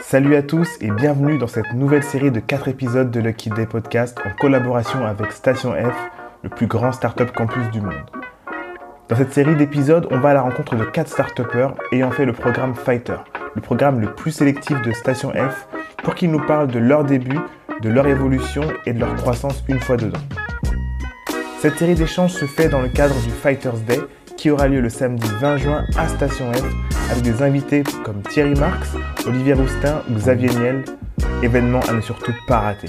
Salut à tous et bienvenue dans cette nouvelle série de 4 épisodes de Lucky Day Podcast en collaboration avec Station F, le plus grand startup campus du monde. Dans cette série d'épisodes, on va à la rencontre de 4 start ayant fait le programme Fighter, le programme le plus sélectif de Station F, pour qu'ils nous parlent de leur début, de leur évolution et de leur croissance une fois dedans. Cette série d'échanges se fait dans le cadre du Fighters Day qui aura lieu le samedi 20 juin à Station F avec des invités comme Thierry Marx, Olivier Roustin ou Xavier Niel. Événement à ne surtout pas rater.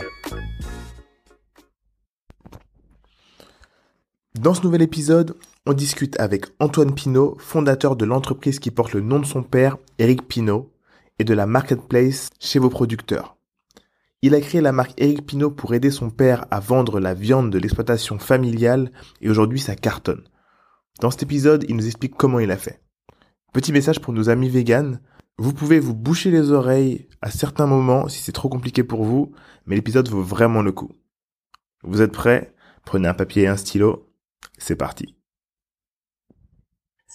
Dans ce nouvel épisode, on discute avec Antoine Pinault, fondateur de l'entreprise qui porte le nom de son père, Eric Pinault, et de la marketplace chez vos producteurs. Il a créé la marque Eric Pinault pour aider son père à vendre la viande de l'exploitation familiale et aujourd'hui ça cartonne. Dans cet épisode, il nous explique comment il a fait. Petit message pour nos amis véganes. Vous pouvez vous boucher les oreilles à certains moments si c'est trop compliqué pour vous, mais l'épisode vaut vraiment le coup. Vous êtes prêts? Prenez un papier et un stylo. C'est parti.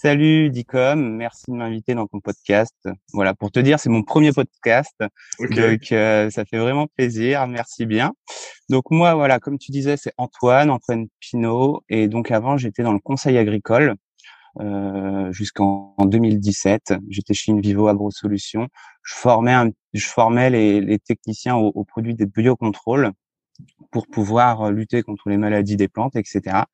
Salut Dicom, merci de m'inviter dans ton podcast. Voilà, pour te dire, c'est mon premier podcast, donc euh, ça fait vraiment plaisir. Merci bien. Donc moi, voilà, comme tu disais, c'est Antoine, Antoine Pinault, et donc avant, j'étais dans le conseil agricole euh, jusqu'en 2017. J'étais chez Invivo Agro Solutions. Je formais, un, je formais les, les techniciens aux, produits des biocontrôles pour pouvoir lutter contre les maladies des plantes, etc.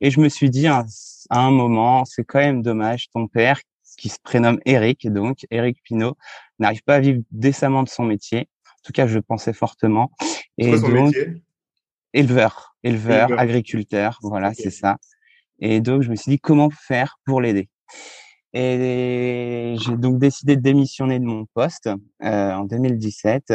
Et je me suis dit à un moment, c'est quand même dommage, ton père, qui se prénomme Eric, donc Eric Pinault, n'arrive pas à vivre décemment de son métier. En tout cas, je pensais fortement. Et son donc, métier? Éleveur, éleveur, agriculteur, voilà, c'est ça. Et donc, je me suis dit comment faire pour l'aider? Et j'ai donc décidé de démissionner de mon poste euh, en 2017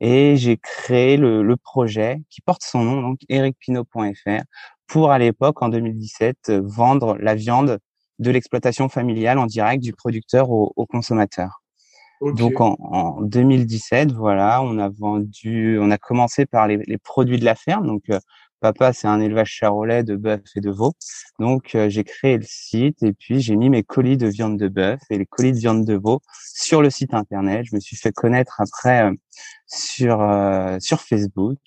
et j'ai créé le, le, projet qui porte son nom, donc ericpino.fr, pour à l'époque, en 2017, vendre la viande de l'exploitation familiale en direct du producteur au, au consommateur. Donc en, en, 2017, voilà, on a vendu, on a commencé par les, les produits de la ferme. Donc euh, papa, c'est un élevage charolais de bœuf et de veau. Donc euh, j'ai créé le site et puis j'ai mis mes colis de viande de bœuf et les colis de viande de veau sur le site internet. Je me suis fait connaître après euh, sur sur Facebook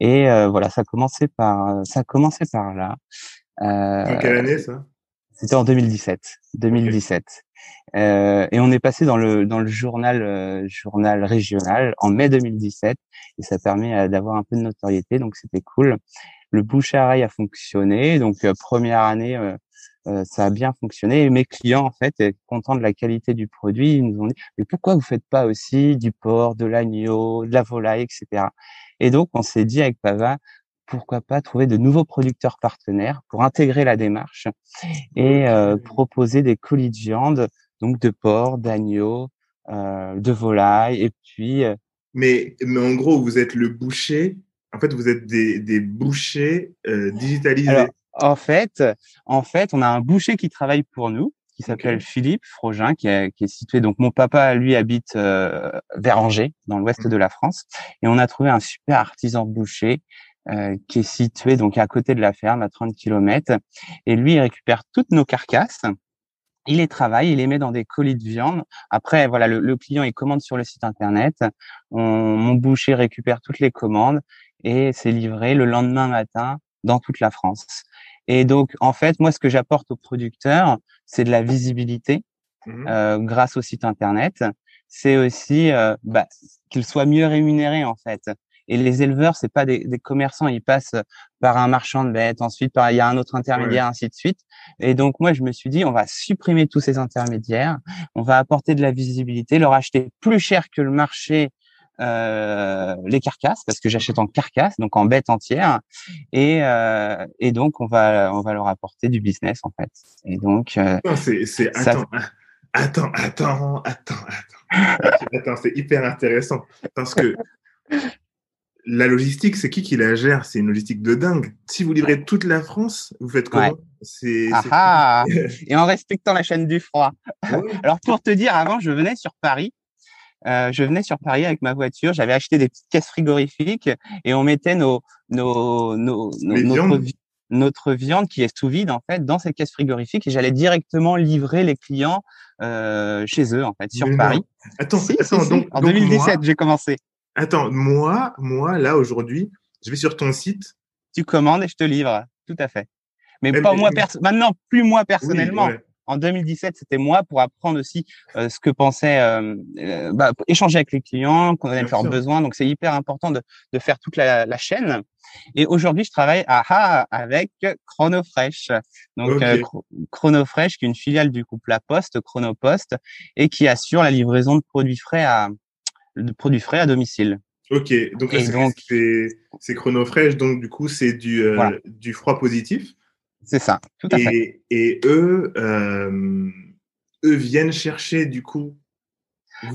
et voilà, ça a commencé par ça a commencé par là. Euh, quelle année ça? C'était en 2017. 2017. Euh, et on est passé dans le dans le journal euh, journal régional en mai 2017 et ça permet euh, d'avoir un peu de notoriété donc c'était cool. Le bouche à oreille a fonctionné donc première année ça a bien fonctionné et mes clients en fait contents de la qualité du produit ils nous ont dit mais pourquoi vous faites pas aussi du porc, de l'agneau, de la volaille etc. Et donc on s'est dit avec Pava pourquoi pas trouver de nouveaux producteurs partenaires pour intégrer la démarche et euh, proposer des colis de viande, donc de porc, d'agneau, euh, de volaille, et puis. Euh, mais, mais en gros, vous êtes le boucher. En fait, vous êtes des, des bouchers digitalisés. en fait, en fait, on a un boucher qui travaille pour nous, qui s'appelle Philippe Frogin, qui est, qui est, situé. Donc, mon papa, lui, habite vers Angers, dans l'ouest mmh. de la France, et on a trouvé un super artisan boucher euh, qui est situé donc à côté de la ferme, à 30 km. Et lui, il récupère toutes nos carcasses. Il les travaille, il les met dans des colis de viande. Après, voilà, le, client il commande sur le site internet. mon boucher récupère toutes les commandes et c'est livré le lendemain matin dans toute la France. Et donc, en fait, moi, ce que j'apporte aux producteurs, c'est de la visibilité mmh euh, grâce au site internet. C'est aussi euh, bah, qu'ils soient mieux rémunérés, en fait. Et les éleveurs, c'est pas des, des, commerçants, ils passent par un marchand de bêtes, ensuite par, il y a un autre intermédiaire, ainsi de suite. Et donc moi, je me suis dit, on va supprimer tous ces intermédiaires, on va apporter de la visibilité, leur acheter plus cher que le marché euh, les carcasses parce que j'achète en carcasse, donc en bête entière, et, euh, et donc on va on va leur apporter du business en fait. Et donc euh, c'est attends, attends attends attends attends. Attends c'est hyper intéressant. Parce que la logistique, c'est qui qui la gère? C'est une logistique de dingue. Si vous livrez toute la France, vous faites comment? C'est ah, ah. et en respectant la chaîne du froid. Alors pour te dire, avant, je venais sur Paris. Euh, je venais sur Paris avec ma voiture. J'avais acheté des petites caisses frigorifiques et on mettait nos nos nos, nos notre viande qui est sous vide en fait dans cette caisse frigorifique et j'allais directement livrer les clients euh, chez eux en fait sur Paris. Attends, attends donc, en 2017 j'ai commencé. Attends, moi, moi là aujourd'hui, je vais sur ton site. Tu commandes et je te livre, tout à fait. Mais, pas moi maintenant, plus moi personnellement en 2017, c'était moi pour apprendre aussi euh, ce que pensait, euh, euh, bah, échanger avec les clients, qu'on allait faire besoin. Donc, c'est hyper important de, de faire toute la, la chaîne. Et aujourd'hui, je travaille à, avec Chronofresh. Donc, Chronofresh, qui est une filiale du groupe La Poste, Chronopost, et qui assure la livraison de produits frais à, de produits frais à domicile. Ok, donc c'est Chronofresh, donc du coup, c'est du, du froid positif. C'est ça, tout à fait. Et eux, euh, eux viennent chercher du coup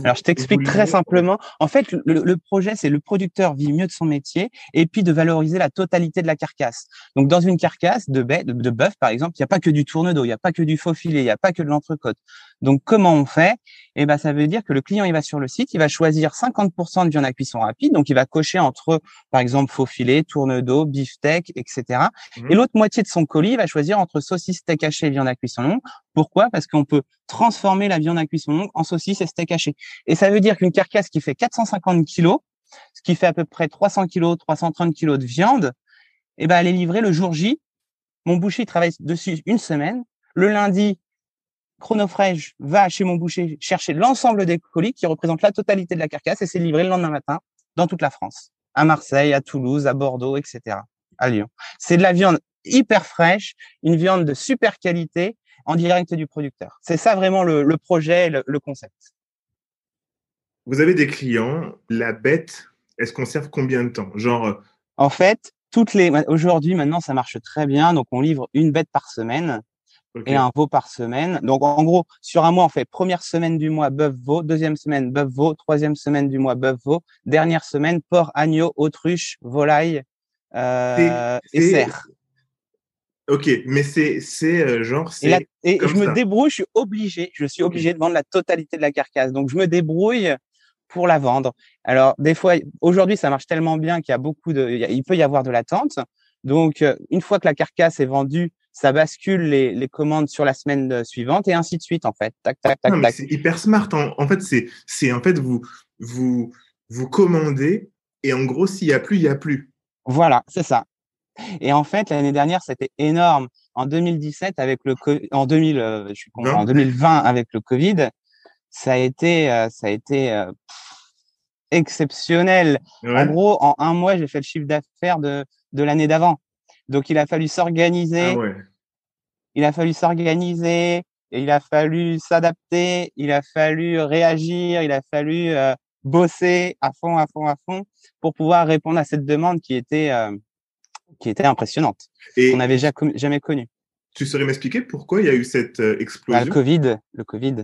alors, je t'explique très simplement. En fait, le, projet, c'est le producteur vit mieux de son métier et puis de valoriser la totalité de la carcasse. Donc, dans une carcasse de, bœuf, de, bœuf, par exemple, il n'y a pas que du tourne-dos, il n'y a pas que du faux filet, il n'y a pas que de l'entrecôte. Donc, comment on fait? Eh ben, ça veut dire que le client, il va sur le site, il va choisir 50% de viande à cuisson rapide. Donc, il va cocher entre, par exemple, faux filet, tourne-dos, beefsteak, etc. Mmh. Et l'autre moitié de son colis, il va choisir entre saucisse, steak haché et viande à cuisson longue. Pourquoi? Parce qu'on peut transformer la viande à cuisson longue en saucisse et steak haché. Et ça veut dire qu'une carcasse qui fait 450 kilos, ce qui fait à peu près 300 kilos, 330 kilos de viande, eh ben, elle est livrée le jour J. Mon boucher travaille dessus une semaine. Le lundi, Chronofresh va chez mon boucher chercher l'ensemble des colis qui représentent la totalité de la carcasse et c'est livré le lendemain matin dans toute la France. À Marseille, à Toulouse, à Bordeaux, etc. À Lyon. C'est de la viande hyper fraîche, une viande de super qualité en direct du producteur. C'est ça vraiment le, projet, le concept. Vous avez des clients, la bête, elle se conserve combien de temps? Genre. Euh, en fait, toutes les aujourd'hui maintenant ça marche très bien, donc on livre une bête par semaine et un veau par semaine. Donc en gros, sur un mois on fait première semaine du mois bœuf veau, deuxième semaine bœuf veau, troisième semaine du mois bœuf veau, dernière semaine porc, agneau, autruche, volaille euh, et, cerf. Ok, mais c'est c'est euh, genre et, et je me débrouille, je suis obligé, je suis obligé de vendre la totalité de la carcasse. Donc je me débrouille pour la vendre. Alors, des fois, aujourd'hui, ça marche tellement bien qu'il y a beaucoup de, il peut y avoir de l'attente. Donc, euh, une fois que la carcasse est vendue, ça bascule les, les commandes sur la semaine euh, suivante et ainsi de suite, en fait. Tac, tac, tac, tac. C'est hyper smart. En, fait, c'est, c'est, en fait, vous, vous, vous commandez et en gros, s'il y a plus, il y a plus. Voilà, c'est ça. Et en fait, l'année dernière, c'était énorme. En 2017, avec le en 2000, euh, je suis en 2020 avec le Covid, ça a été, euh, ça a été euh, exceptionnel. En gros, en un mois, j'ai fait le chiffre d'affaires de, de l'année d'avant. Donc, il a fallu s'organiser. Ah il a fallu s'organiser. Et il a fallu s'adapter. Il a fallu réagir. Il a fallu euh, bosser à fond, à fond, à fond pour pouvoir répondre à cette demande qui était, qui était impressionnante. Et qu'on n'avait jamais connue. Tu saurais m'expliquer pourquoi il y a eu cette bah, explosion? Le Covid, le Covid.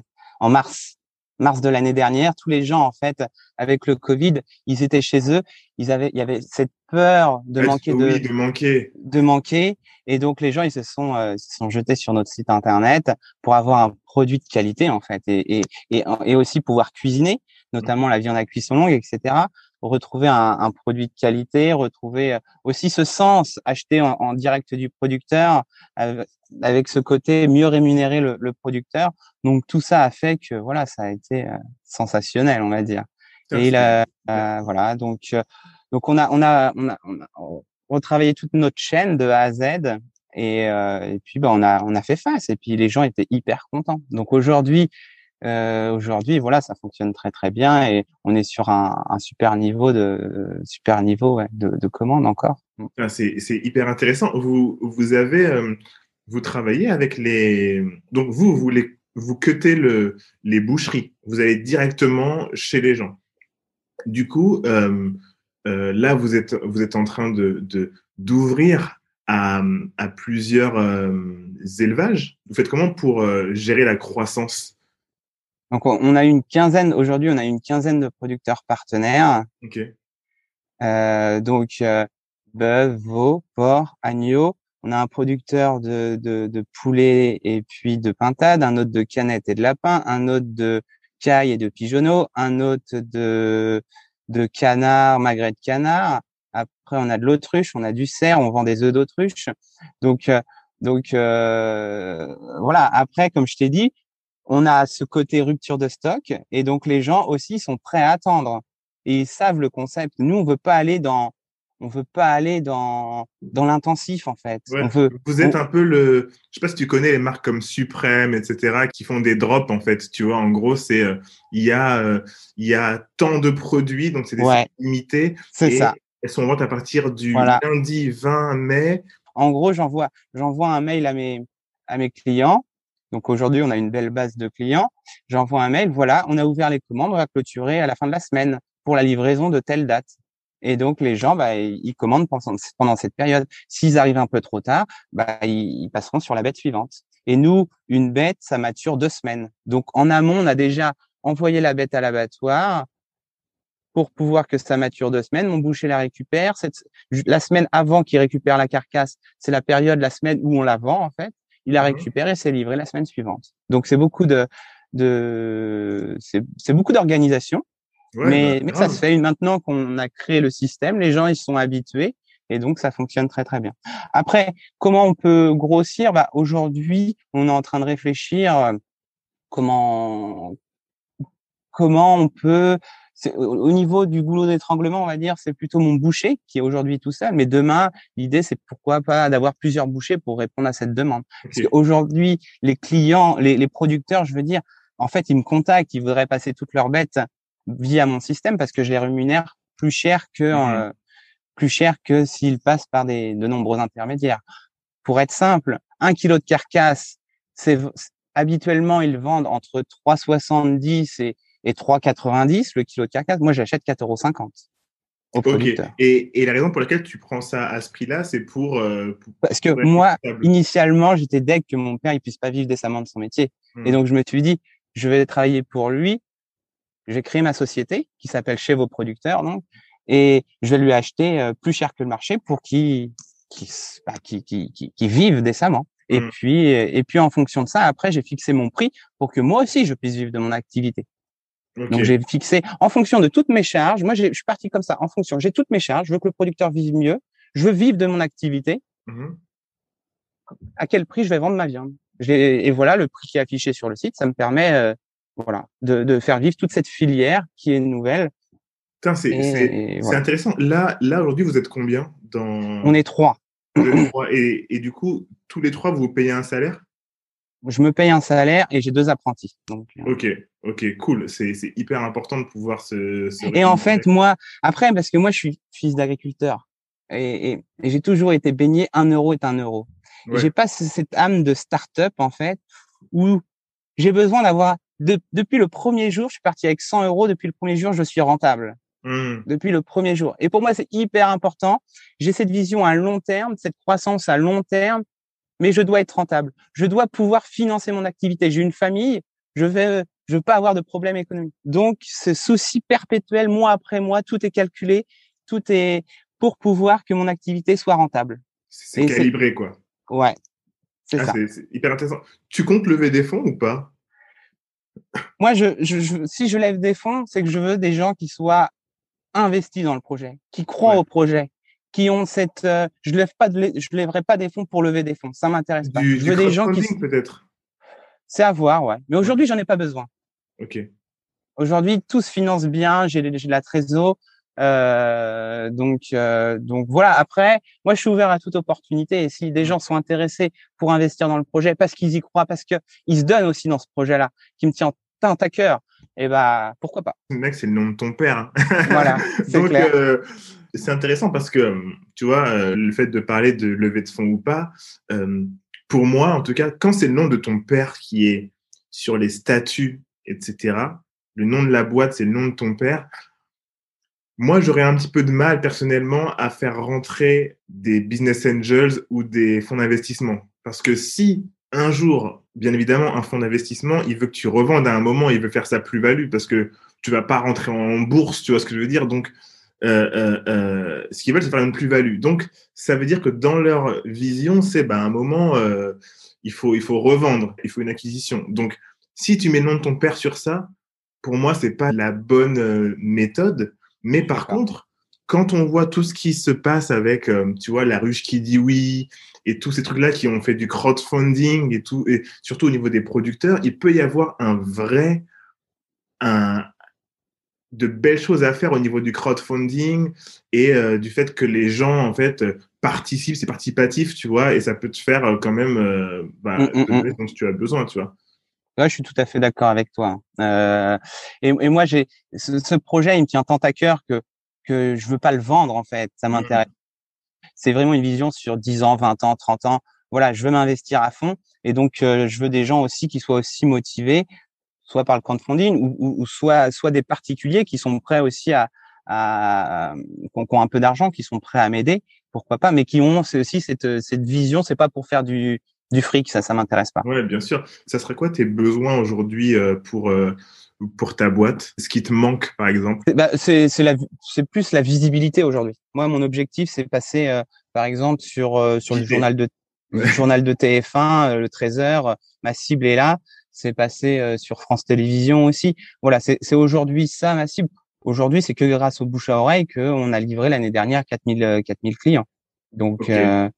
En mars, mars de l'année dernière, tous les gens en fait avec le Covid, ils étaient chez eux, ils avaient il y avait cette peur de manquer de, de manquer. de manquer. Et donc les gens ils se sont euh, se sont jetés sur notre site internet pour avoir un produit de qualité en fait et et et, et aussi pouvoir cuisiner notamment la viande à cuisson longue etc retrouver un, un, produit de qualité, retrouver euh, aussi ce sens acheté en, en direct du producteur, avec ce côté mieux rémunérer le, le, producteur. Donc tout ça a fait que voilà, ça a été euh, sensationnel, on va dire. Et il a, euh, voilà, donc euh, donc on a on a on a, on a retravaillé toute notre chaîne de A à Z et, et puis bah, on a on a fait face et puis les gens étaient hyper contents. Donc aujourd'hui euh, aujourd'hui, voilà, ça fonctionne très très bien et on est sur un, super niveau de super niveau de, de commande encore. Ah, c'est hyper intéressant. Vous avez vous travaillez avec les. Donc, vous, vous, les, vous cutez le, les boucheries. Vous allez directement chez les gens. Du coup, euh, euh, là, vous êtes, vous êtes en train de, d'ouvrir à, à plusieurs euh, élevages. Vous faites comment pour gérer la croissance? Donc, on a une quinzaine, aujourd'hui, on a une quinzaine de producteurs partenaires. OK. donc, bœuf, veau, porc, agneau on a un producteur de, de, de, poulet et puis de pintade, un autre de canette et de lapin, un autre de caille et de pigeonneau, un autre de, de canard, magret de canard, Après, on a de l'autruche, on a du cerf, on vend des œufs d'autruche. Donc, euh, donc euh, voilà. Après, comme je t'ai dit, on a ce côté rupture de stock et donc les gens aussi sont prêts à attendre et ils savent le concept. Nous, on veut pas aller dans on veut pas aller dans dans l'intensif en fait. On veut, vous êtes un peu le, je sais pas si tu connais les marques comme Suprême, etc., qui font des drops en fait. Tu vois, en gros, c'est euh, il y a euh, il y a tant de produits, donc c'est des ouais, limités. C'est ça. Elles sont en vente à partir du lundi 20 mai. En gros, j'envoie j'envoie un mail à mes à mes clients. Donc aujourd'hui, on a une belle base de clients. J'envoie un mail, voilà, on a ouvert les commandes, on va clôturer à la fin de la semaine pour la livraison de telle date. Et donc les gens, bah, ils commandent pendant, cette période. S'ils arrivent un peu trop tard, bah, ils, passeront sur la bête suivante. Et nous, une bête, ça mature deux semaines. Donc en amont, on a déjà envoyé la bête à l'abattoir pour pouvoir que ça mature deux semaines. Mon boucher la récupère. La semaine avant qu'il récupère la carcasse, c'est la période, la semaine où on la vend en fait. Il la mmh récupère et c'est livré la semaine suivante. Donc c'est beaucoup de, de c'est beaucoup d'organisation. Mais, bah, mais ça se fait. Maintenant qu'on a créé le système, les gens ils sont habitués et donc ça fonctionne très très bien. Après, comment on peut grossir? Bah, Aujourd'hui, on est en train de réfléchir euh, comment comment on peut au niveau du goulot d'étranglement, on va dire, c'est plutôt mon boucher qui est aujourd'hui tout seul. Mais demain, l'idée, c'est pourquoi pas d'avoir plusieurs bouchers pour répondre à cette demande. Parce qu'aujourd'hui, les clients, les, les, producteurs, je veux dire, en fait, ils me contactent, ils voudraient passer toutes leurs bêtes via mon système parce que je les rémunère plus cher que mmh euh, plus cher que s'ils passent par des de nombreux intermédiaires. Pour être simple, un kilo de carcasse, c'est habituellement ils vendent entre 3,70 et, et 3,90 le kilo de carcasse. Moi, j'achète 4,50 euros producteur. Et, et, la raison pour laquelle tu prends ça à ce prix-là, c'est pour, euh, parce que moi, initialement, j'étais deg que mon père il puisse pas vivre décemment de son métier, et mmh. donc je me suis dit, je vais travailler pour lui j'ai créé ma société qui s'appelle Chez vos producteurs, donc, et je vais lui acheter euh, plus cher que le marché pour qu'il bah, qui qui qui vive décemment. Et mmh. puis et puis en fonction de ça, après j'ai fixé mon prix pour que moi aussi je puisse vivre de mon activité. Donc j'ai fixé en fonction de toutes mes charges. Moi, je suis parti comme ça. En fonction, j'ai toutes mes charges. Je veux que le producteur vive mieux. Je veux vivre de mon activité. Mmh à quel prix je vais vendre ma viande? Et voilà le prix qui est affiché sur le site. Ça me permet euh, voilà, de, de, faire vivre toute cette filière qui est nouvelle. c'est intéressant. Là, là aujourd'hui, vous êtes combien dans On est trois. Et, et, du coup, tous les trois, vous payez un salaire? Je me paye un salaire et j'ai deux apprentis. Donc, euh. ok, ok, cool. C'est hyper important de pouvoir se. et en fait, moi, après, parce que moi, je suis fils d'agriculteur et, et, j'ai toujours été baigné un euro est un euro. J'ai pas cette âme de start-up en fait où j'ai besoin d'avoir depuis le premier jour, je suis parti avec 100 euros. Depuis le premier jour, je suis rentable. Mmh. Depuis le premier jour. Et pour moi, c'est hyper important. J'ai cette vision à long terme, cette croissance à long terme, mais je dois être rentable. Je dois pouvoir financer mon activité. J'ai une famille, je vais, je veux pas avoir de problème économique. Donc, ce souci perpétuel, mois après mois, tout est calculé, tout est pour pouvoir que mon activité soit rentable. C'est calibré, quoi. Ouais. C'est ah, C'est hyper intéressant. Tu comptes lever des fonds ou pas? Moi, je, si je lève des fonds, c'est que je veux des gens qui soient investis dans le projet, qui croient au projet, qui ont cette. Euh, je lève pas de, je lèverai pas des fonds pour lever des fonds. Ça m'intéresse pas. je veux des gens qui. peut-être? C'est à voir, ouais. Mais aujourd'hui, j'en ai pas besoin. Ok. Aujourd'hui, tout se finance bien. J'ai de la trésor. Euh, donc, euh, donc voilà. Après, moi, je suis ouvert à toute opportunité. Et si des gens sont intéressés pour investir dans le projet parce qu'ils y croient, parce que ils se donnent aussi dans ce projet-là, qui me tient tant à cœur, et eh ben pourquoi pas. Mec, c'est le nom de ton père. Hein. Voilà. donc euh, c'est intéressant parce que tu vois euh, le fait de parler de levée de fonds ou pas. Euh, pour moi, en tout cas, quand c'est le nom de ton père qui est sur les statuts, etc. Le nom de la boîte, c'est le nom de ton père moi, j'aurais un petit peu de mal personnellement à faire rentrer des business angels ou des fonds d'investissement. Parce que si un jour, bien évidemment, un fonds d'investissement, il veut que tu revendes à un moment, il veut faire sa plus-value parce que tu vas pas rentrer en bourse, tu vois ce que je veux dire? Donc, euh, euh, euh, ce qu'ils veulent, c'est faire une plus-value. Donc, ça veut dire que dans leur vision, c'est ben, un moment, euh, il, faut, il faut revendre, il faut une acquisition. Donc, si tu mets le nom de ton père sur ça, pour moi, c'est pas la bonne euh, méthode mais par contre, quand on voit tout ce qui se passe avec, euh, tu vois, la ruche qui dit oui et tous ces trucs-là qui ont fait du crowdfunding et tout, et surtout au niveau des producteurs, il peut y avoir un vrai, un, de belles choses à faire au niveau du crowdfunding et euh, du fait que les gens en fait participent, c'est participatif, tu vois, et ça peut te faire euh, quand même euh, bah, mm, mm, mm. dont tu as besoin, tu vois. Ouais, je suis tout à fait d'accord avec toi. Euh, et, et, moi, j'ai ce, ce, projet, il me tient tant à cœur que que je veux pas le vendre en fait. Ça m'intéresse. C'est vraiment une vision sur 10 ans, 20 ans, 30 ans. Voilà, je veux m'investir à fond et donc je veux des gens aussi qui soient aussi motivés soit par le crowdfunding ou, ou, soit soit des particuliers qui sont prêts aussi à, à qui ont un peu d'argent, qui sont prêts à m'aider, pourquoi pas, mais qui ont aussi cette cette vision. C'est pas pour faire du du fric, ça, ça m'intéresse pas. Ouais, bien sûr. Ça serait quoi tes besoins aujourd'hui euh, pour euh, pour ta boîte? Ce qui te manque, par exemple? Bah, C'est c'est la c'est plus la visibilité aujourd'hui. Moi, mon objectif, c'est passer, euh, par exemple, sur sur le journal de le journal de TF1, le 13h. Ma cible est là c'est passé euh, sur France Télévisions aussi. Voilà, c'est aujourd'hui ça ma cible. Aujourd'hui, c'est que grâce au bouche à oreille qu'on a livré l'année dernière 4000 4000 euh, clients. Donc euh,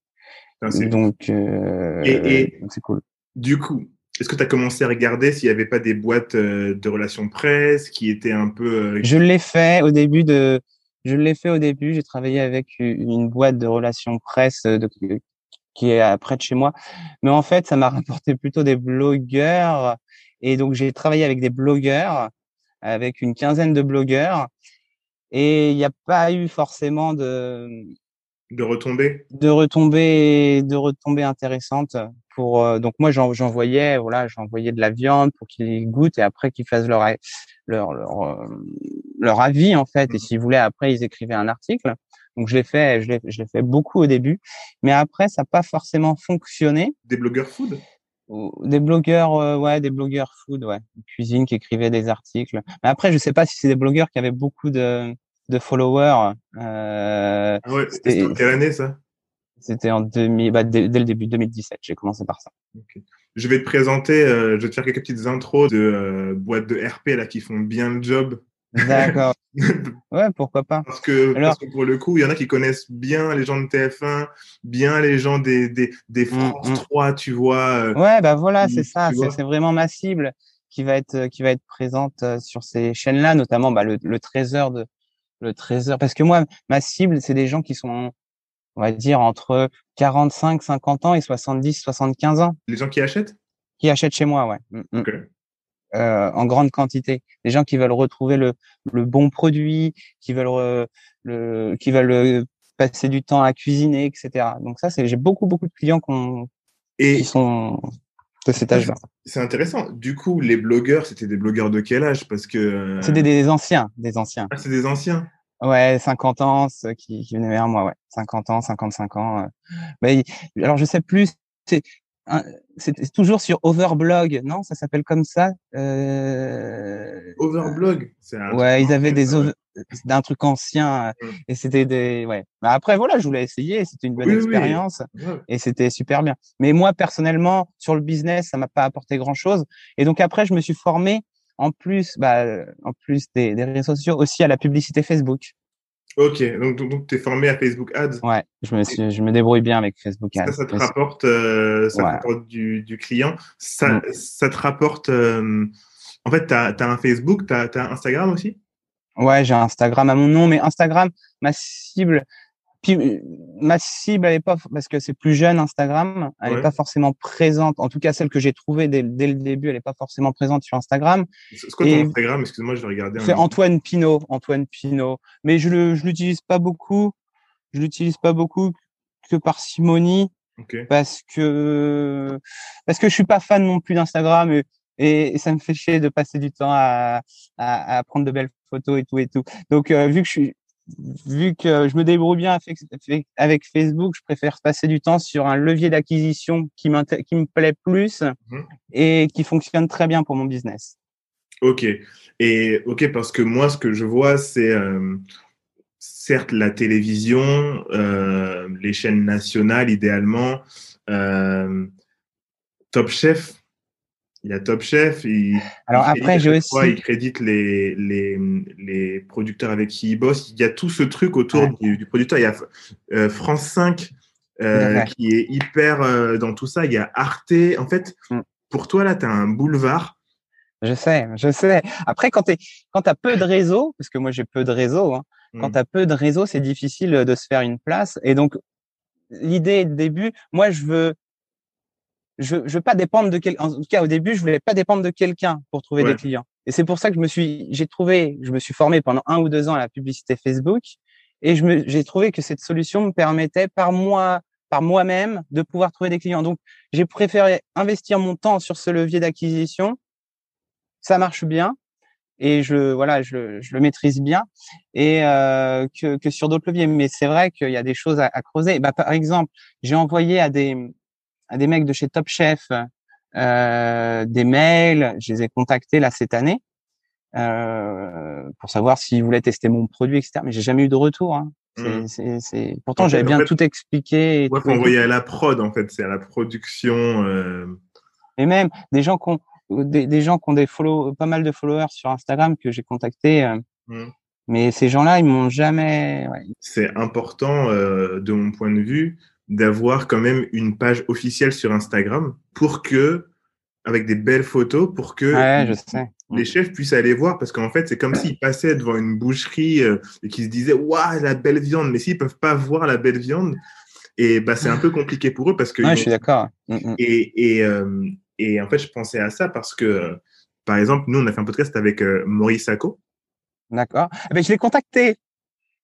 donc et, c'est cool. Du coup, est-ce que tu as commencé à regarder s'il n'y avait pas des boîtes de relations presse qui étaient un peu Je l'ai fait au début de je l'ai fait au début, j'ai travaillé avec une boîte de relations presse de, qui est près de chez moi. Mais en fait, ça m'a rapporté plutôt des blogueurs. Et donc, j'ai travaillé avec des blogueurs, avec une quinzaine de blogueurs. Et il n'y a pas eu forcément de de retombées de retombées de retombées intéressantes pour euh, donc moi j'envoyais voilà j'envoyais de la viande pour qu'ils goûtent et après qu'ils fassent leur leur leur, euh, leur avis en fait et mmh. s'ils voulaient après ils écrivaient un article donc je l'ai fait, je l'ai, je l'ai fait beaucoup au début, mais après ça n'a pas forcément fonctionné. Des blogueurs food? Des blogueurs, euh, ouais, des blogueurs food, ouais, cuisine qui écrivaient des articles. Mais après je sais pas si c'est des blogueurs qui avaient beaucoup de, de followers. Euh, ah ouais, c'était en quelle année ça? C'était en 2000, bah, dès, le début 2017. J'ai commencé par ça. Je vais te présenter, euh, je vais te faire quelques petites intros de euh, boîtes de RP là qui font bien le job. D'accord. Ouais, pourquoi pas. Parce que, parce que, pour le coup, il y en a qui connaissent bien les gens de TF1, bien les gens des, des, des mmh, France 3, mmh. tu vois. Euh, ouais, bah voilà, c'est ça. C'est vraiment ma cible qui va être, qui va être présente euh, sur ces chaînes-là, notamment bah, le, le trésor de le trésor. Parce que moi, ma cible, c'est des gens qui sont, on va dire, entre 45, 50 ans et 70, 75 ans. Les gens qui achètent? Qui achètent chez moi, ouais. Mmh, euh, en grande quantité. Des gens qui veulent retrouver le, le bon produit, qui veulent le, qui veulent euh, passer du temps à cuisiner, etc. Donc ça, c'est j'ai beaucoup beaucoup de clients et qui sont de cet âge-là. C'est intéressant. Du coup, les blogueurs, c'était des blogueurs de quel âge? Parce que euh, c'était des, anciens, des anciens. Ah, c'est des anciens. Ouais, 50 ans, ceux qui, qui venaient vers moi, ouais. 50 ans, 55 ans. Mais alors, je sais plus, c'est toujours sur Overblog, non? Ça s'appelle comme ça? Euh... Overblog Ouais, ils avaient des d'un truc ancien et c'était des ouais. Mais après voilà, je voulais essayer, c'était une bonne expérience et c'était super bien. Mais moi personnellement, sur le business, ça m'a pas apporté grand chose. Et donc après, je me suis formé en plus, bah, en plus des, des réseaux sociaux, aussi à la publicité Facebook. Ok, donc, donc, tu es formé à Facebook Ads. Ouais, je me, je me débrouille bien avec Facebook Ads. Ça, ça te rapporte, euh, ça te rapporte du, du, client. Ça, mm. ça te rapporte. Euh, en fait, tu as, un Facebook, tu as, as, Instagram aussi? Ouais, j'ai Instagram à mon nom, mais Instagram, ma cible, puis euh, ma cible, elle est pas parce que c'est plus jeune Instagram, elle n'est pas forcément présente. En tout cas, celle que j'ai trouvée dès, dès, le début, elle n'est pas forcément présente sur Instagram. C'est quoi ton Instagram? Excuse-moi, je vais regarder. C'est Antoine Pinault, Antoine Pinault. Mais je le, je l'utilise pas beaucoup. Je l'utilise pas beaucoup que par simonie, parce que parce que je suis pas fan non plus d'Instagram et, et, ça me fait chier de passer du temps à, à, à prendre de belles photos et tout et tout. Donc euh, vu que je suis vu que je me débrouille bien avec Facebook, je préfère passer du temps sur un levier d'acquisition qui, qui me plaît plus mhm. et qui fonctionne très bien pour mon business. Ok. Et ok, parce que moi, ce que je vois, c'est euh, certes la télévision, euh, les chaînes nationales idéalement, euh, Top Chef. Il a Top Chef. Il, Alors après, j'ai aussi. il crédite les, les, les producteurs avec qui il bosse. Il y a tout ce truc autour du, producteur. Il y a euh, France 5 euh, qui est hyper euh, dans tout ça. Il y a Arte. En fait, mm. pour toi, là, tu as un boulevard. Je sais, je sais. Après, quand tu quand as peu de réseau, parce que moi j'ai peu de réseau, hein, quand mm. tu as peu de réseau, c'est difficile de se faire une place. Et donc, l'idée de début, moi, je veux je je veux pas dépendre de quelqu'un. En tout cas, au début, je voulais pas dépendre de quelqu'un pour trouver des clients. Et c'est pour ça que je me suis, j'ai trouvé, je me suis formé pendant un ou deux ans à la publicité Facebook, et je me, j'ai trouvé que cette solution me permettait par moi, par moi-même, de pouvoir trouver des clients. Donc, j'ai préféré investir mon temps sur ce levier d'acquisition. Ça marche bien, et je voilà, je, je le maîtrise bien, et euh, que, que sur d'autres leviers. Mais c'est vrai qu'il y a des choses à, à creuser. Bah, par exemple, j'ai envoyé à des à des mecs de chez Top Chef euh, des mails. Je les ai contactés là cette année euh, pour savoir s'ils voulaient tester mon produit, etc. Mais j'ai jamais eu de retour. Hein. C'est, mmh. Pourtant, j'avais bien tout expliqué. Et ouais, faut envoyer à la prod en fait, c'est à la production. Euh... Et même des gens qui ont des, des gens qui ont des follow, pas mal de followers sur Instagram que j'ai contactés. Euh, mmh. Mais ces gens-là, ils m'ont jamais. Ouais. C'est important euh, de mon point de vue d'avoir quand même une page officielle sur Instagram pour que, avec des belles photos, pour que les chefs puissent aller voir. Parce qu'en fait, c'est comme s'ils passaient devant une boucherie euh, et qu'ils se disaient Waouh, la belle viande. Mais s'ils peuvent pas voir la belle viande, et bah, c'est un peu compliqué pour eux parce que. je suis d'accord. Mm, mm. Et, et, euh, et, en fait, je pensais à ça parce que, par exemple, nous, on a fait un podcast avec euh, Maurice Sacco. D'accord. Eh ben, je l'ai contacté,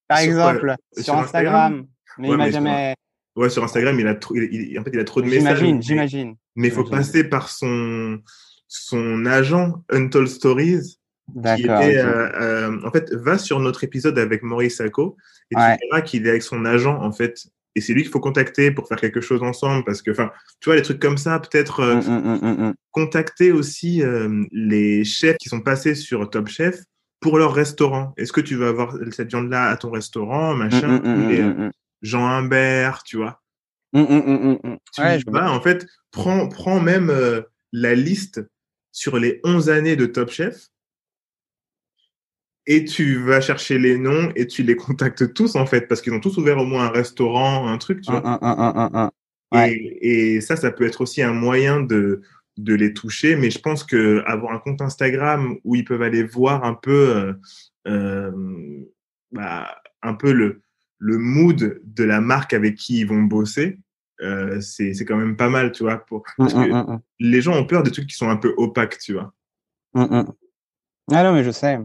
par exemple, sur, Instagram. Mais il m'a jamais. Ouais, sur Instagram, il a, trop, il, en fait, il a trop de messages. J'imagine, j'imagine. Mais il faut passer par son, son agent Untold Stories. D'accord. Euh, euh, en fait, va sur notre épisode avec Maurice Sacco et tu verras qu'il est avec son agent, en fait. Et c'est lui qu'il faut contacter pour faire quelque chose ensemble parce que, enfin, tu vois, les trucs comme ça, peut-être euh, mm, mm, mm, contacter aussi les chefs qui sont passés sur Top Chef pour leur restaurant. Est-ce que tu veux avoir cette viande-là à ton restaurant, machin Jean Humbert, tu vois. Mmh, mmh, mmh, tu ouais, en fait, prends, prends même euh, la liste sur les 11 années de Top Chef et tu vas chercher les noms et tu les contactes tous, en fait, parce qu'ils ont tous ouvert au moins un restaurant, un truc, tu vois. Et, et, ça, ça peut être aussi un moyen de, de les toucher, mais je pense que avoir un compte Instagram où ils peuvent aller voir un peu, euh, euh, bah, un peu le, le mood de la marque avec qui ils vont bosser, euh, c'est quand même pas mal, tu vois. Pour... Mmh, parce que mmh, mmh, les gens ont peur des trucs qui sont un peu opaques, tu vois. Ah non, mais je sais.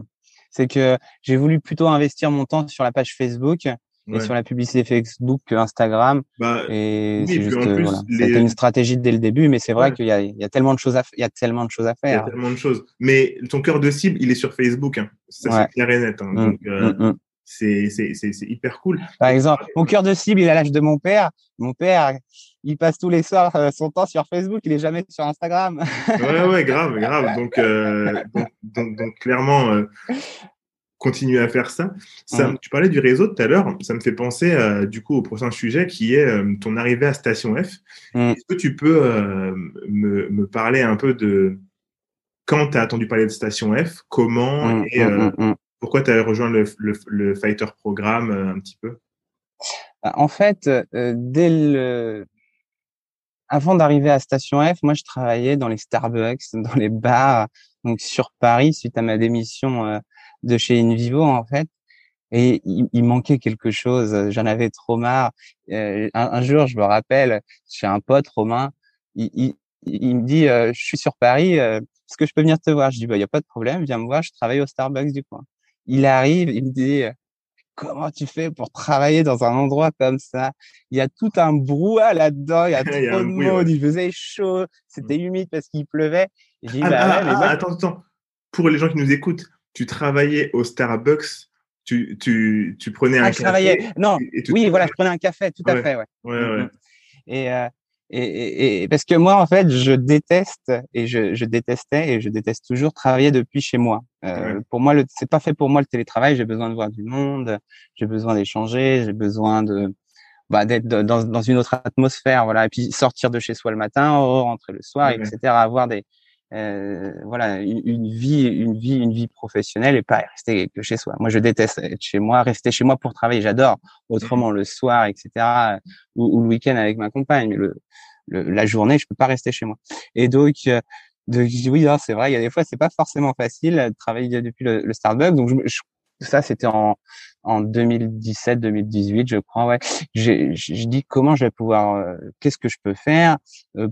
C'est que j'ai voulu plutôt investir mon temps sur la page Facebook et sur la publicité Facebook que Instagram. Bah, et c'est juste, voilà. C'était une stratégie dès le début, mais c'est vrai qu'il y y a tellement de choses à, il y a tellement de choses à faire. Il y a tellement de choses. Mais ton cœur de cible, il est sur Facebook. Hein. Ça, c'est clair et net. Hein. Donc, euh, c'est hyper cool. Par exemple, mon cœur de cible, il à l'âge de mon père. Mon père, il passe tous les soirs euh, son temps sur Facebook, il est jamais sur Instagram. ouais, ouais, grave, grave. Donc, euh, donc, donc, clairement, euh, continuer à faire ça. ça Tu parlais du réseau tout à l'heure, ça me fait penser euh, du coup au prochain sujet qui est ton arrivée à Station F. Mm. Est-ce que tu peux me, me, parler un peu de quand tu as entendu parler de Station F, comment mm, et mm, pourquoi tu as rejoint le, Fighter Programme euh, un petit peu? Bah, En fait, euh, dès le... avant d'arriver à Station F, moi je travaillais dans les Starbucks, dans les bars, donc sur Paris suite à ma démission euh, de chez Invivo en fait. Et il, manquait quelque chose, j'en avais trop marre. un, jour, je me rappelle, chez un pote romain, il, me dit, je suis sur Paris, est-ce que je peux venir te voir Je dis, bah, il n'y a pas de problème, viens me voir, je travaille au Starbucks du coin il arrive, il me dit comment tu fais pour travailler dans un endroit comme ça? Il y a tout un brouhaha là-dedans, il y a trop de monde, il faisait chaud, c'était mmh. humide parce qu'il pleuvait. ah, bah, ah, ah, attends, attends. Pour les gens qui nous écoutent, tu travaillais au Starbucks, tu, tu, tu prenais un café. Travaillais. Non, oui, voilà, je prenais un café, tout à fait, ouais. ouais, ouais. Mmh, mmh. Et, euh, et, et, parce que moi, en fait, je déteste et je, je, détestais et je déteste toujours travailler depuis chez moi. Euh, Pour moi, c'est pas fait pour moi le télétravail. J'ai besoin de voir du monde, j'ai besoin d'échanger, j'ai besoin de bah, d'être dans, dans, une autre atmosphère, voilà. Et puis sortir de chez soi le matin, rentrer le soir, etc. Avoir des euh, voilà, une, vie, une vie, une vie professionnelle et pas rester que chez soi. Moi, je déteste être chez moi, rester chez moi pour travailler. J'adore. Autrement, le soir, etc., ou, le week-end avec ma compagne, mais le, la journée, je peux pas rester chez moi. Et donc, euh, de, oui, c'est vrai. Il y a des fois, c'est pas forcément facile de travailler depuis le, le Starbucks. Donc, je, ça, c'était en, en 2017, 2018, je crois. Ouais, j'ai dit comment je vais pouvoir, euh, qu'est-ce que je peux faire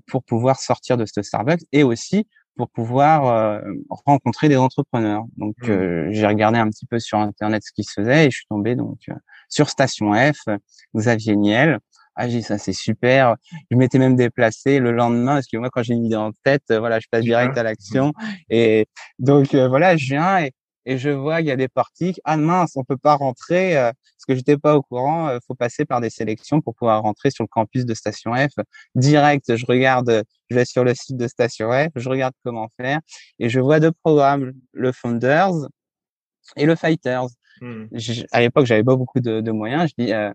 pour pouvoir sortir de ce Starbucks et aussi pour pouvoir euh, rencontrer des entrepreneurs. Donc mmh. euh, j'ai regardé un petit peu sur internet ce qui se faisait et je suis tombé donc euh, sur Station F, Xavier Niel. Ah j'ai ça c'est super. Je m'étais même déplacé le lendemain parce que moi quand j'ai une idée en tête, voilà je passe direct à l'action et donc voilà je viens et et je vois qu'il y a des parties. Ah mince, on peut pas rentrer euh, parce que j'étais pas au courant. Il euh, faut passer par des sélections pour pouvoir rentrer sur le campus de Station F. Direct, je regarde, je vais sur le site de Station F, je regarde comment faire et je vois deux programmes, le Founders et le Fighters. Hmm. à l'époque, j'avais pas beaucoup de, de, moyens. Je dis euh,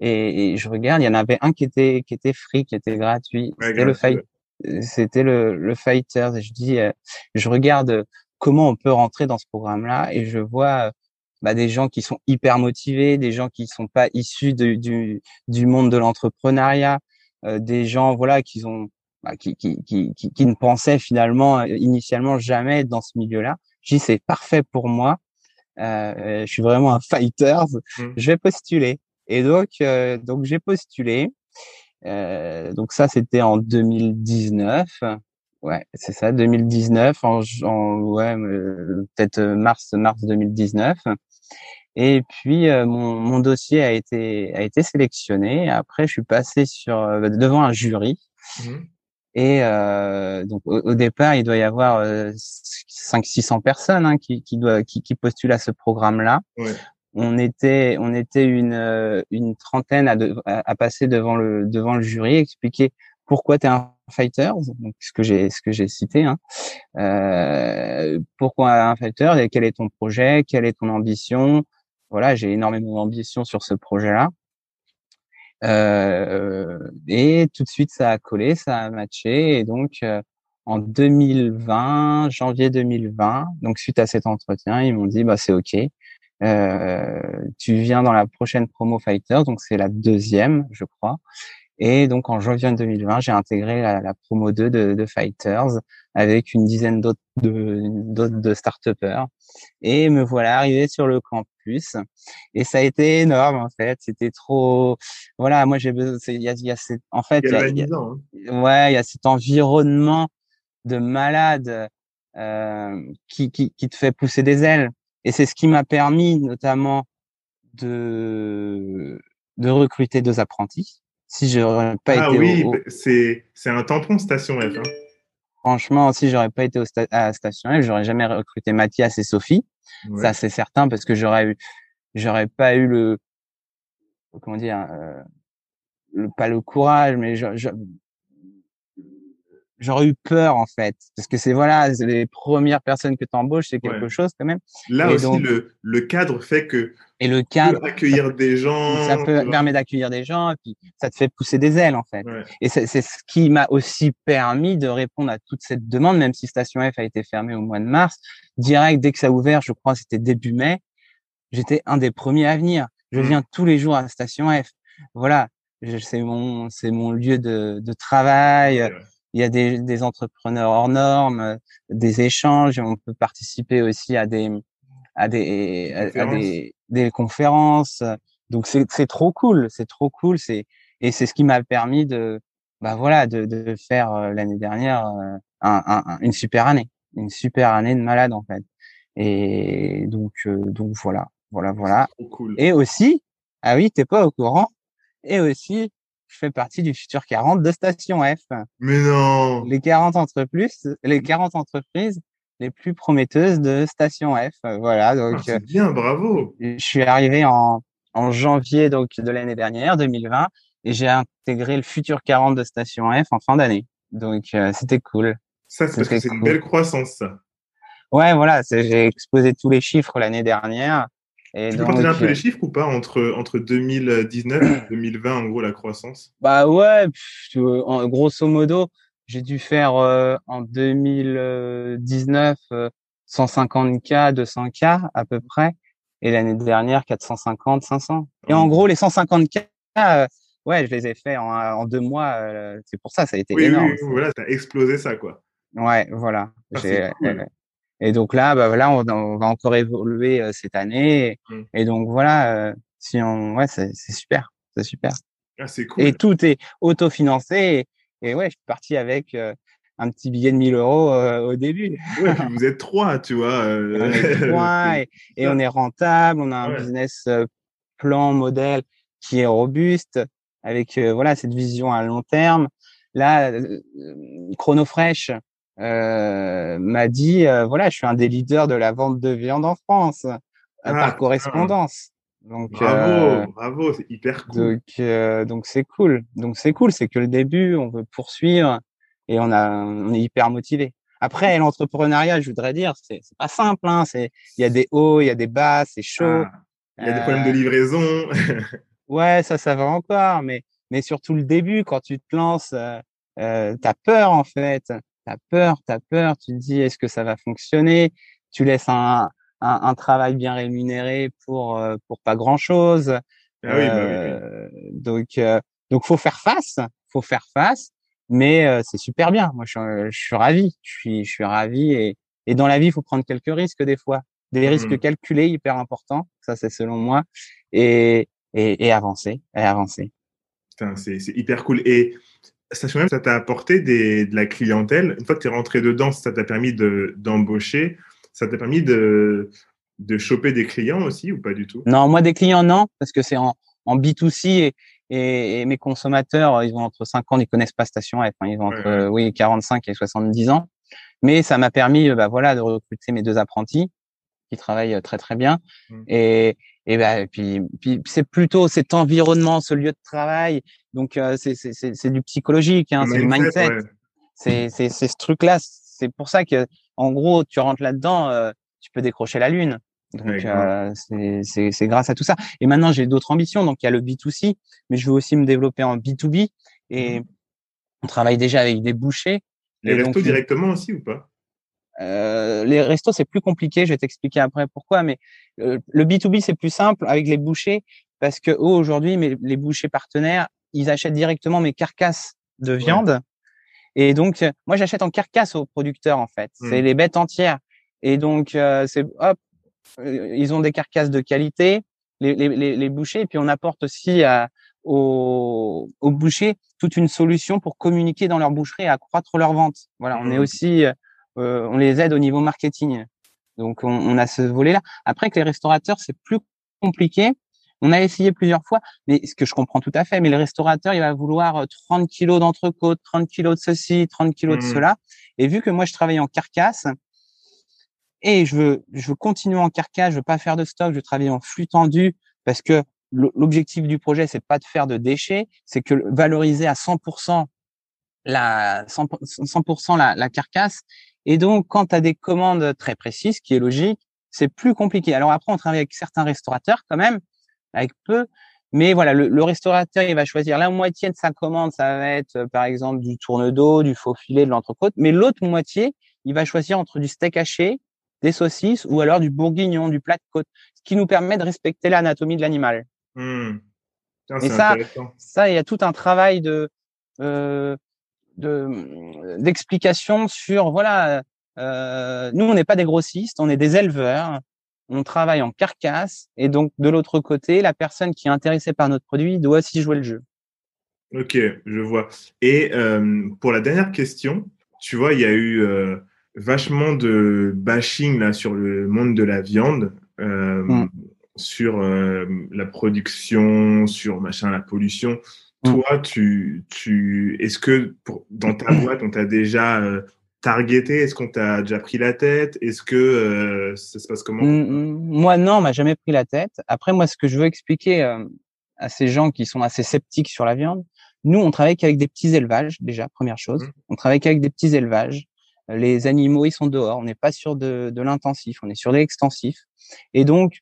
et, et, je regarde, il y en avait un qui était qui était free, qui était gratuit. c'était le fight, c'était le, le Fighters. Et je dis, euh, je regarde comment on peut rentrer dans ce programme-là et je vois bah, des gens qui sont hyper motivés, des gens qui sont pas issus de, du, du monde de l'entrepreneuriat, euh, des gens voilà qui ont bah, qui, qui, qui, qui, ne pensaient finalement euh, initialement jamais être dans ce milieu-là. Dis c'est parfait pour moi. Euh, je suis vraiment un fighter. Mmh. Je vais postuler. Et donc euh, donc j'ai postulé. Euh, donc ça c'était en 2019. Ouais, c'est ça, 2019, en, en ouais, peut-être euh, mars, mars 2019. Et puis euh, mon, mon, dossier a été a été sélectionné. Après, je suis passé sur euh, devant un jury. Mmh. Et euh, donc au, départ, il doit y avoir euh, 5 600 personnes hein, qui qui, doit, qui qui postulent à ce programme-là. Ouais. On était on était une une trentaine à, à, passer devant le devant le jury, expliquer pourquoi tu es un fighter, donc ce que j'ai ce que j'ai cité. Hein. Euh, pourquoi un fighter et quel est ton projet, quelle est ton ambition? Voilà, j'ai énormément d'ambition sur ce projet-là. Euh, et tout de suite, ça a collé, ça a matché. Et donc, euh, en 2020, janvier 2020, donc suite à cet entretien, ils m'ont dit, bah c'est ok. Euh, tu viens dans la prochaine promo fighter, donc c'est la deuxième, je crois. Et donc en janvier 2020, j'ai intégré la, la, promo 2 de, de, Fighters avec une dizaine d'autres de, d'autres de start-upers. Et me voilà arrivé sur le campus. Et ça a été énorme en fait. C'était trop. Voilà, moi j'ai besoin. Il y a, y a cette... en fait, il y a, y a... Hein. ouais, il y a cet environnement de malade euh, qui, qui, qui te fait pousser des ailes. Et c'est ce qui m'a permis notamment de de recruter deux apprentis si j'aurais pas ah été oui, c'est c'est un tampon Station F. Hein. Franchement, si j'aurais pas été au à Station F, j'aurais jamais recruté Mathias et Sophie. Ça c'est certain parce que j'aurais eu j'aurais pas eu le comment dire euh, le, pas le courage mais je, je, j'aurais eu peur en fait. Parce que c'est voilà les premières personnes que tu embauches c'est quelque chose quand même. Là aussi le, le cadre fait que et le cadre accueillir des gens ça peut permet d'accueillir des gens et puis ça te fait pousser des ailes en fait. Et c'est ce qui m'a aussi permis de répondre à toute cette demande même si Station F a été fermée au mois de mars. Direct dès que ça a ouvert je crois c'était début mai j'étais un des premiers à venir. Je mmh. viens tous les jours à Station F. Voilà c'est mon c'est mon lieu de, de travail il y a des, des entrepreneurs hors normes, euh, des échanges. On peut participer aussi à des à des à, des, des, conférences. Donc c'est c'est trop cool, c'est trop cool. C'est et c'est ce qui m'a permis de bah voilà de, de faire euh, l'année dernière euh, un, un, une super année, une super année de malade en fait. Et donc donc voilà voilà voilà. Cool. Et aussi ah oui t'es pas au courant. Et aussi je fais partie du futur 40 de Station F. Mais non Les 40 entreprises, les 40 entreprises les plus prometteuses de Station F. Voilà, donc. Ah, c'est bien, bravo. Je suis arrivé en, en janvier donc de l'année dernière, 2020, et j'ai intégré le futur 40 de Station F en fin d'année. Donc euh, c'était cool. Ça, c'est parce que c'est une belle croissance, ça. Ouais, voilà, j'ai exposé tous les chiffres l'année dernière. Et tu peux partager un peu les chiffres ou pas entre, entre 2019 et 2020, en gros, la croissance? Bah ouais, en, grosso modo, j'ai dû faire en 2019 150 k, 200 k à peu près, et l'année dernière 450, 500. Et en gros, les 150 k, ouais, je les ai fait en, deux mois. c'est pour ça, ça a été énorme. Oui, voilà, t'as explosé ça, quoi. Ouais, voilà. Ah, et donc là, bah voilà, on, va encore évoluer cette année. Mmh. Et donc voilà, si on, ouais, c'est super, c'est super. Ah, c'est cool. Et tout est autofinancé. Et, et ouais, je suis parti avec un petit billet de 1000 euros au début. Vous êtes trois, tu vois. on est trois et, on est rentable. On a un business plan, modèle qui est robuste avec voilà cette vision à long terme. Là, Chronofresh euh, m'a dit voilà, je suis un des leaders de la vente de viande en France ah, par correspondance. Donc, bravo, bravo, c'est hyper cool. Donc, donc c'est cool. Donc c'est cool, c'est que le début, on veut poursuivre et on a, on est hyper motivé. Après, l'entrepreneuriat, je voudrais dire, c'est pas simple. Hein, c'est, il y a des hauts, il y a des bas, c'est chaud. Ah, il y a des problèmes de euh, livraison. ouais, ça, ça va encore, mais mais surtout le début, quand tu te lances, euh, euh, t'as peur en fait. T'as peur, t'as peur. Tu te dis, est-ce que ça va fonctionner? Tu laisses un, un, un, travail bien rémunéré pour euh, pour pas grand chose. Ah oui, bah oui, oui. Donc donc faut faire face, faut faire face mais euh, c'est super bien. Moi, je, je, suis ravi. Je suis, je suis ravi. Et, et dans la vie, il faut prendre quelques risques des fois, des risques mmh. calculés, hyper importants. Ça, c'est selon moi. Et, et, et avancer, et avancer. C'est hyper cool. Et ça ça t'a apporté des, de la clientèle. Une fois que tu es rentré dedans, ça t'a permis d'embaucher. ça t'a permis de, de choper des clients aussi ou pas du tout? Non, moi des clients non, parce que c'est en, en B2C et, et, mes consommateurs, ils ont entre 5 ans, ils connaissent pas Station F. Hein, ils ont entre oui 45 et 70 ans. Mais ça m'a permis, bah voilà, de recruter mes deux apprentis qui travaillent très très bien. Mmh. Et et bah, puis, puis c'est plutôt cet environnement, ce lieu de travail. Donc euh, c'est c'est du psychologique, hein, c'est le mindset. C'est c'est c'est ce truc-là. C'est pour ça que en gros, tu rentres là-dedans, euh, tu peux décrocher la lune. Donc euh, c'est grâce à tout ça. Et maintenant j'ai d'autres ambitions. Donc il y a le B2C, mais je veux aussi me développer en B2B. Et mmh on travaille déjà avec des bouchers. Les restos directement aussi ou pas? Euh, Les restos c'est plus compliqué. Je vais t'expliquer après pourquoi. Mais euh, le B2B c'est plus simple avec les bouchers parce que eux aujourd'hui, les bouchers partenaires, ils achètent directement mes carcasses de viande. Et donc moi j'achète en carcasse aux producteurs en fait. C'est mmh. les bêtes entières. Et donc euh, c'est hop, euh, ils ont des carcasses de qualité, les, les, les bouchers, et puis on apporte aussi à, aux, aux, bouchers toute une solution pour communiquer dans leur boucherie et accroître leurs ventes. Voilà, on est mmh. aussi, euh, on les aide au niveau marketing. Donc on, on a ce volet-là. Après que les restaurateurs, c'est plus compliqué. On a essayé plusieurs fois, mais ce que je comprends tout à fait, mais le restaurateur, il va vouloir 30 kilos d'entrecôte, 30 kilos de ceci, 30 kilos de mmh. cela. Et vu que moi, je travaille en carcasse, et je veux, je veux continuer en carcasse, je veux pas faire de stock, je veux travailler en flux tendu parce que l'objectif du projet, c'est pas de faire de déchets, c'est que valoriser à 100% la 100%, la, la, carcasse. Et donc, quand tu as des commandes très précises, qui est logique, c'est plus compliqué. Alors après, on travaille avec certains restaurateurs quand même, avec peu. Mais voilà, le, le restaurateur, il va choisir la moitié de sa commande, ça va être euh, par exemple du tourne d'eau, du faux filet, de l'entrecôte. Mais l'autre moitié, il va choisir entre du steak haché, des saucisses ou alors du bourguignon, du plat de côte, ce qui nous permet de respecter l'anatomie de l'animal. Mmh. Et ça, ça, il y a tout un travail de euh, d'explication sur voilà. Euh, nous, on n'est pas des grossistes, on est des éleveurs. On travaille en carcasse et donc de l'autre côté, la personne qui est intéressée par notre produit doit aussi jouer le jeu. Ok, je vois. Et euh, pour la dernière question, tu vois, il y a eu euh, vachement de bashing là sur le monde de la viande, euh, mm. sur euh, la production, sur machin la pollution. Mm. Toi, tu, tu, est-ce que pour, dans ta boîte, on t'a déjà euh, targeté? Est-ce qu'on t'a déjà pris la tête? Est-ce que euh, ça se passe comment? Mm, Moi, non, on m'a jamais pris la tête. Après, moi, ce que je veux expliquer à ces gens qui sont assez sceptiques sur la viande, nous, on travaille qu'avec des petits élevages, déjà, première chose. On travaille qu'avec des petits élevages les animaux, ils sont dehors. On n'est pas sur de, de l'intensif, on est sur de l'extensif. Et donc,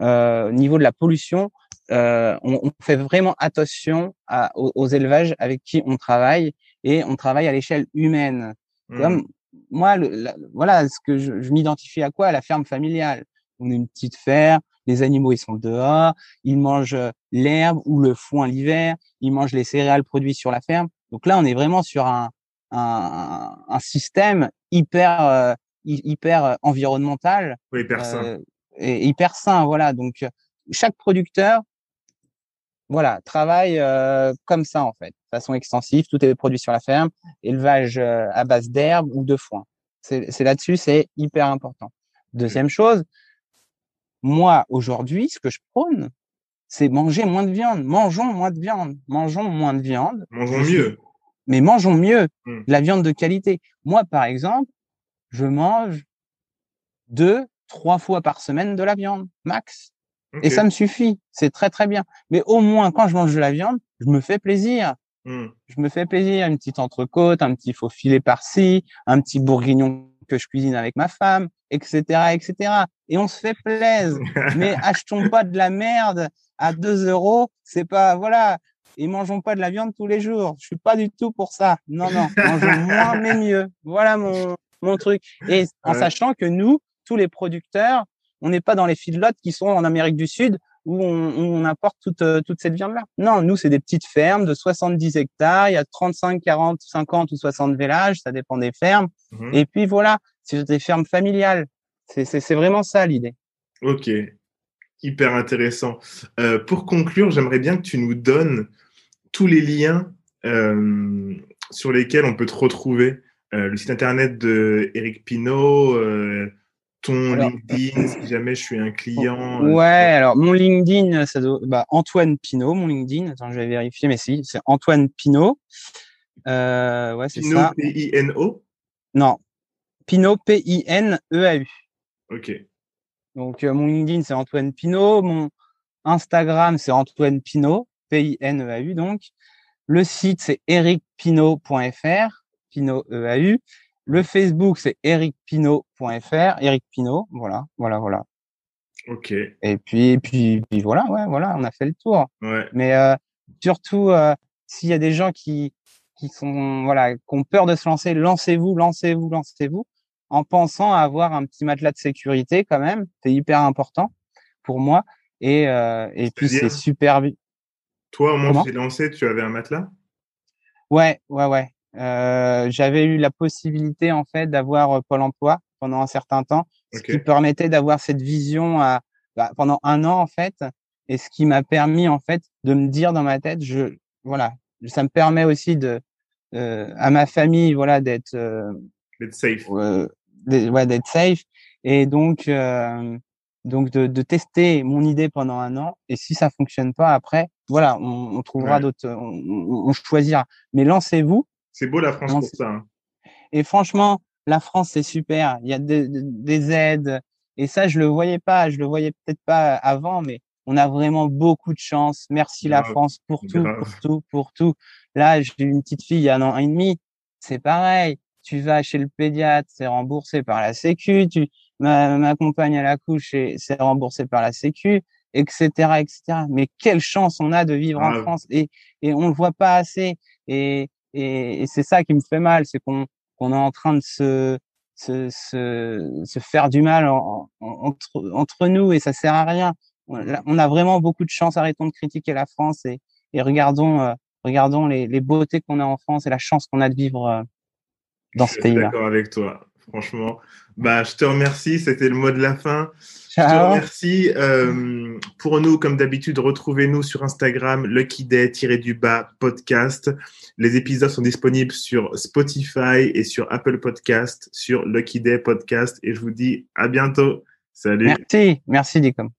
euh, au niveau de la pollution, euh, on, on, fait vraiment attention à, aux, élevages avec qui on travaille et on travaille à l'échelle humaine. Mmh. Comme moi, le- la- voilà ce que je, je m'identifie à quoi? À la ferme familiale. On est une petite ferme, les animaux ils sont dehors, ils mangent euh, l'herbe ou le foin l'hiver, ils mangent les céréales produites sur la ferme. Donc là, on est vraiment sur un, un, un système hyper euh, hy- hyper euh, environnemental Oui, personne. euh, et hyper sain. Voilà. Donc euh, chaque producteur, voilà, travaille euh, comme ça en fait, de façon extensive. Tout est produit sur la ferme, élevage euh, à base d'herbe ou de foin. C'est là-dessus, c'est hyper important. Deuxième chose, moi aujourd'hui, ce que je prône, c'est manger moins de viande. Mangeons moins de viande. Mangeons moins de viande Mangeons mieux. mais mangeons mieux, Mm. de la viande de qualité. Moi, par exemple, je mange deux, trois fois par semaine de la viande, max. Et ça me suffit. C'est très, très bien. Mais au moins, quand je mange de la viande, je me fais plaisir. Mmh. Je me fais plaisir. Une petite entrecôte, un petit faux filet par-ci, un petit bourguignon que je cuisine avec ma femme, etc., etc. Et on se fait plaisir. Mais achetons pas de la merde à 2 euros. C'est pas, voilà. Et mangeons pas de la viande tous les jours. Je suis pas du tout pour ça. Non, non. Mangeons moins, mais mieux. Voilà mon, mon truc. Et en Ouais. sachant que nous, tous les producteurs, on n'est pas dans les feedlots qui sont en Amérique du Sud où on, où on apporte toute, euh, toute cette viande-là. Non, nous, c'est des petites fermes de 70 hectares. Il y a 35, 40, 50 ou 60 villages. Ça dépend des fermes. Mhm. Et puis voilà, c'est des fermes familiales. C'est, vraiment ça l'idée. Ok, hyper intéressant. Euh, pour conclure, j'aimerais bien que tu nous donnes tous les liens euh, sur lesquels on peut te retrouver. Euh, le site internet de Eric Pinault, ton Alors- LinkedIn, si jamais je suis un client. euh, Ouais, alors mon LinkedIn, ça doit, bah, Antoine Pinault, mon LinkedIn. Attends, je vais vérifier, mais si, c'est Antoine Pinault. Euh, ouais, c'est ça. P-I-N-O? Non, Pinault, P-I-N-E-A-U. Ok, Donc euh, mon LinkedIn c'est Antoine Pinault, mon Instagram c'est Antoine Pinault, P-I-N-E-A-U donc. Le site c'est ericpinault.fr, Pinault E-A-U. Le Facebook c'est ericpinault.fr, Eric Pinault, voilà, voilà, voilà. ok, Et puis, et puis, puis voilà, ouais, voilà, on a fait le tour. ouais, Mais euh, surtout, euh, s'il y a des gens qui qui sont voilà, qui ont peur de se lancer, lancez-vous, lancez-vous, lancez-vous, en pensant à avoir un petit matelas de sécurité quand même. C'est hyper important pour moi. Et euh, et puis c'est super. Toi, au moment où tu t'es lancé, tu avais un matelas? Ouais, ouais, ouais. Euh, J'avais eu la possibilité en fait d'avoir euh, Pôle Emploi pendant un certain temps, ce qui permettait d'avoir cette vision à, bah, pendant un an en fait, et ce qui m'a permis en fait de me dire dans ma tête, je voilà, ça me permet aussi de euh, à ma famille voilà d'être euh, D'être safe. euh, ouais, d'être safe et donc euh, donc de, de tester mon idée pendant un an et si ça fonctionne pas après voilà on, on trouvera Ouais. d'autres on, on- on choisira mais lancez-vous C'est beau la France Non, pour ça. hein. et franchement la France c'est super. Il y a des- des- des aides. Et ça je le voyais pas. Je le voyais peut-être pas avant mais on a vraiment beaucoup de chance. Merci la France pour tout grave. pour tout pour tout. Là j'ai une petite fille il y a un an et demi. C'est pareil. Tu vas chez le pédiatre c'est remboursé par la sécu. Tu ma, ma compagne à la couche et c'est remboursé par la sécu etc etc mais quelle chance on a de vivre en. France. Et et on le voit pas assez. Et et, et c'est ça qui me fait mal c'est qu'on qu'on est en train de se se, se, se faire du mal en- en- entre, entre nous et ça sert à rien. On a vraiment beaucoup de chance. Arrêtons de critiquer la France et, et regardons, euh, regardons les, les beautés qu'on a en France et la chance qu'on a de vivre euh, dans Je ce suis pays-là. d'accord avec toi, franchement. Bah, je te remercie, c'était le mot de la fin. Je te Ciao. remercie. Euh, pour nous, comme d'habitude, retrouvez-nous sur Instagram, luckyday-du-bas podcast. Les épisodes sont disponibles sur Spotify et sur Apple Podcast, sur Lucky Day Podcast. Et je vous dis à bientôt. Salut. Merci, merci Dicom.